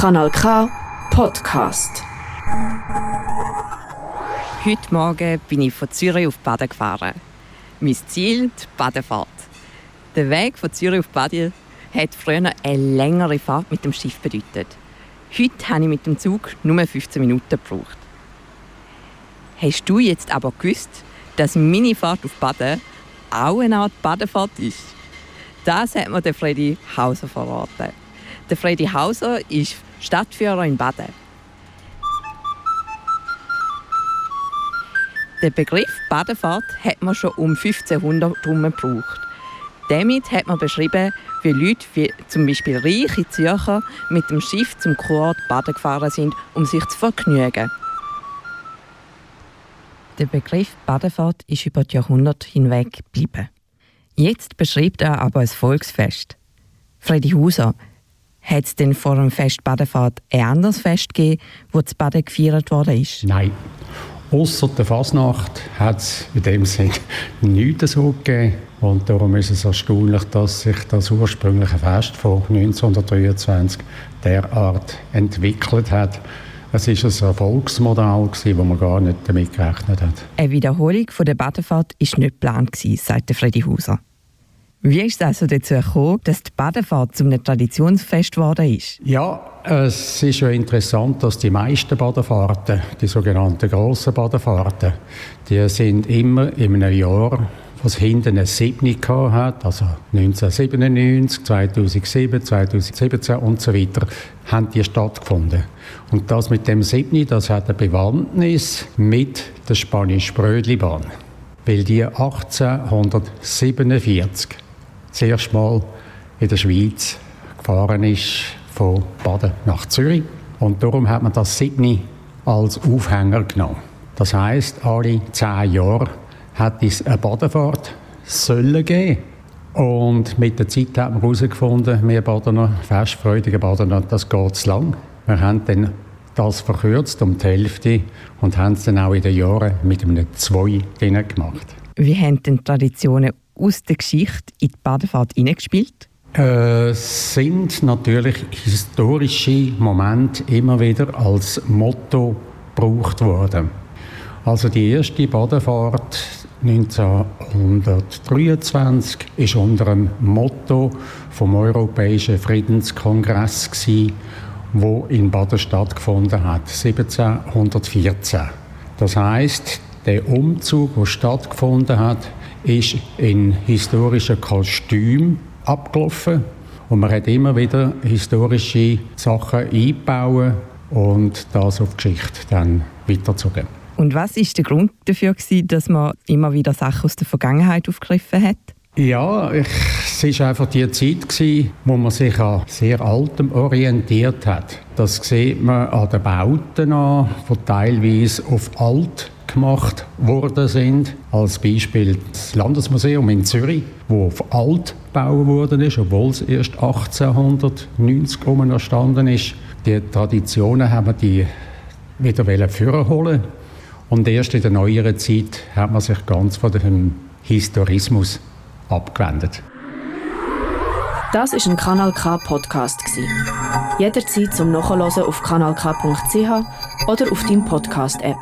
Kanal K Podcast. Heute Morgen bin ich von Zürich auf Baden gefahren. Mein Ziel die Badefahrt. Der Weg von Zürich auf Baden hat früher eine längere Fahrt mit dem Schiff bedeutet. Heute habe ich mit dem Zug nur 15 Minuten gebraucht. Hast du jetzt aber gewusst, dass meine Fahrt auf Baden auch eine Art Badefahrt ist? Das hat mir der Freddy Hauser verraten. Der Freddy Hauser ist Stadtführer in Baden. Der Begriff Badefahrt hat man schon um 1500 herum gebraucht. Damit hat man beschrieben, wie Leute wie zum Beispiel reiche Zürcher mit dem Schiff zum Kurort Baden gefahren sind, um sich zu vergnügen. Der Begriff Badefahrt ist über die Jahrhunderte hinweg geblieben. Jetzt beschreibt er aber ein Volksfest. Freddy Hauser, hat es denn vor dem Fest Badefahrt ein anderes Fest gegeben, wo das Baden gefeiert worden ist? Nein. Außer der Fasnacht hat es in dem Sinne nichts so gegeben. Und darum ist es erstaunlich, dass sich das ursprüngliche Fest von 1923 derart entwickelt hat. Es war ein Erfolgsmodell, das man gar nicht damit gerechnet hat. Eine Wiederholung der Badefahrt war nicht geplant, sagt Freddy Hauser. Wie ist es also dazu gekommen, dass die Badefahrt zum Traditionsfest geworden ist? Ja, es ist ja interessant, dass die meisten Badefahrten, die sogenannten grossen Badefahrten, die sind immer in einem Jahr, was hinten eine Siebni hat, also 1997, 2007, 2017 und so weiter, haben die stattgefunden. Und das mit dem Siebni, das hat eine Bewandtnis mit der Spanisch-Brödli-Bahn. Weil die 1847 das erste Mal in der Schweiz gefahren ist von Baden nach Zürich. Und darum hat man das Sydney als Aufhänger genommen. Das heißt, alle zehn Jahre hat es eine Badefahrt sollen geben. Und mit der Zeit hat man herausgefunden, wir Badener, festfreudige Badener, das geht zu lang. Wir haben dann das verkürzt um die Hälfte und haben es dann auch in den Jahren mit einem Zwei gemacht. Wie haben denn Traditionen aus der Geschichte in die Badefahrt hineingespielt? Äh, sind natürlich historische Momente immer wieder als Motto gebraucht worden. Also die erste Badefahrt 1923 ist unter dem Motto vom Europäischen Friedenskongress gewesen, wo in Baden stattgefunden hat, 1714. Das heißt, der Umzug, der stattgefunden hat, ist in historischen Kostüm abgelaufen und man hat immer wieder historische Sachen eingebaut und das auf die Geschichte dann weitergezogen. Und was ist der Grund dafür, dass man immer wieder Sachen aus der Vergangenheit aufgegriffen hat? Ja, ich, es war einfach die Zeit, gewesen, wo man sich an sehr Altem orientiert hat. Das sieht man an den Bauten an, die teilweise auf alt gemacht worden sind. Als Beispiel das Landesmuseum in Zürich, wo auf alt gebaut worden ist, obwohl es erst 1890 herum entstanden ist. Die Traditionen haben wir die wieder vorholen und erst in der neueren Zeit hat man sich ganz von dem Historismus abgewendet. Das ist ein Kanal K Podcast Jederzeit zum Nachhören auf kanalk.ch oder auf deinem Podcast App.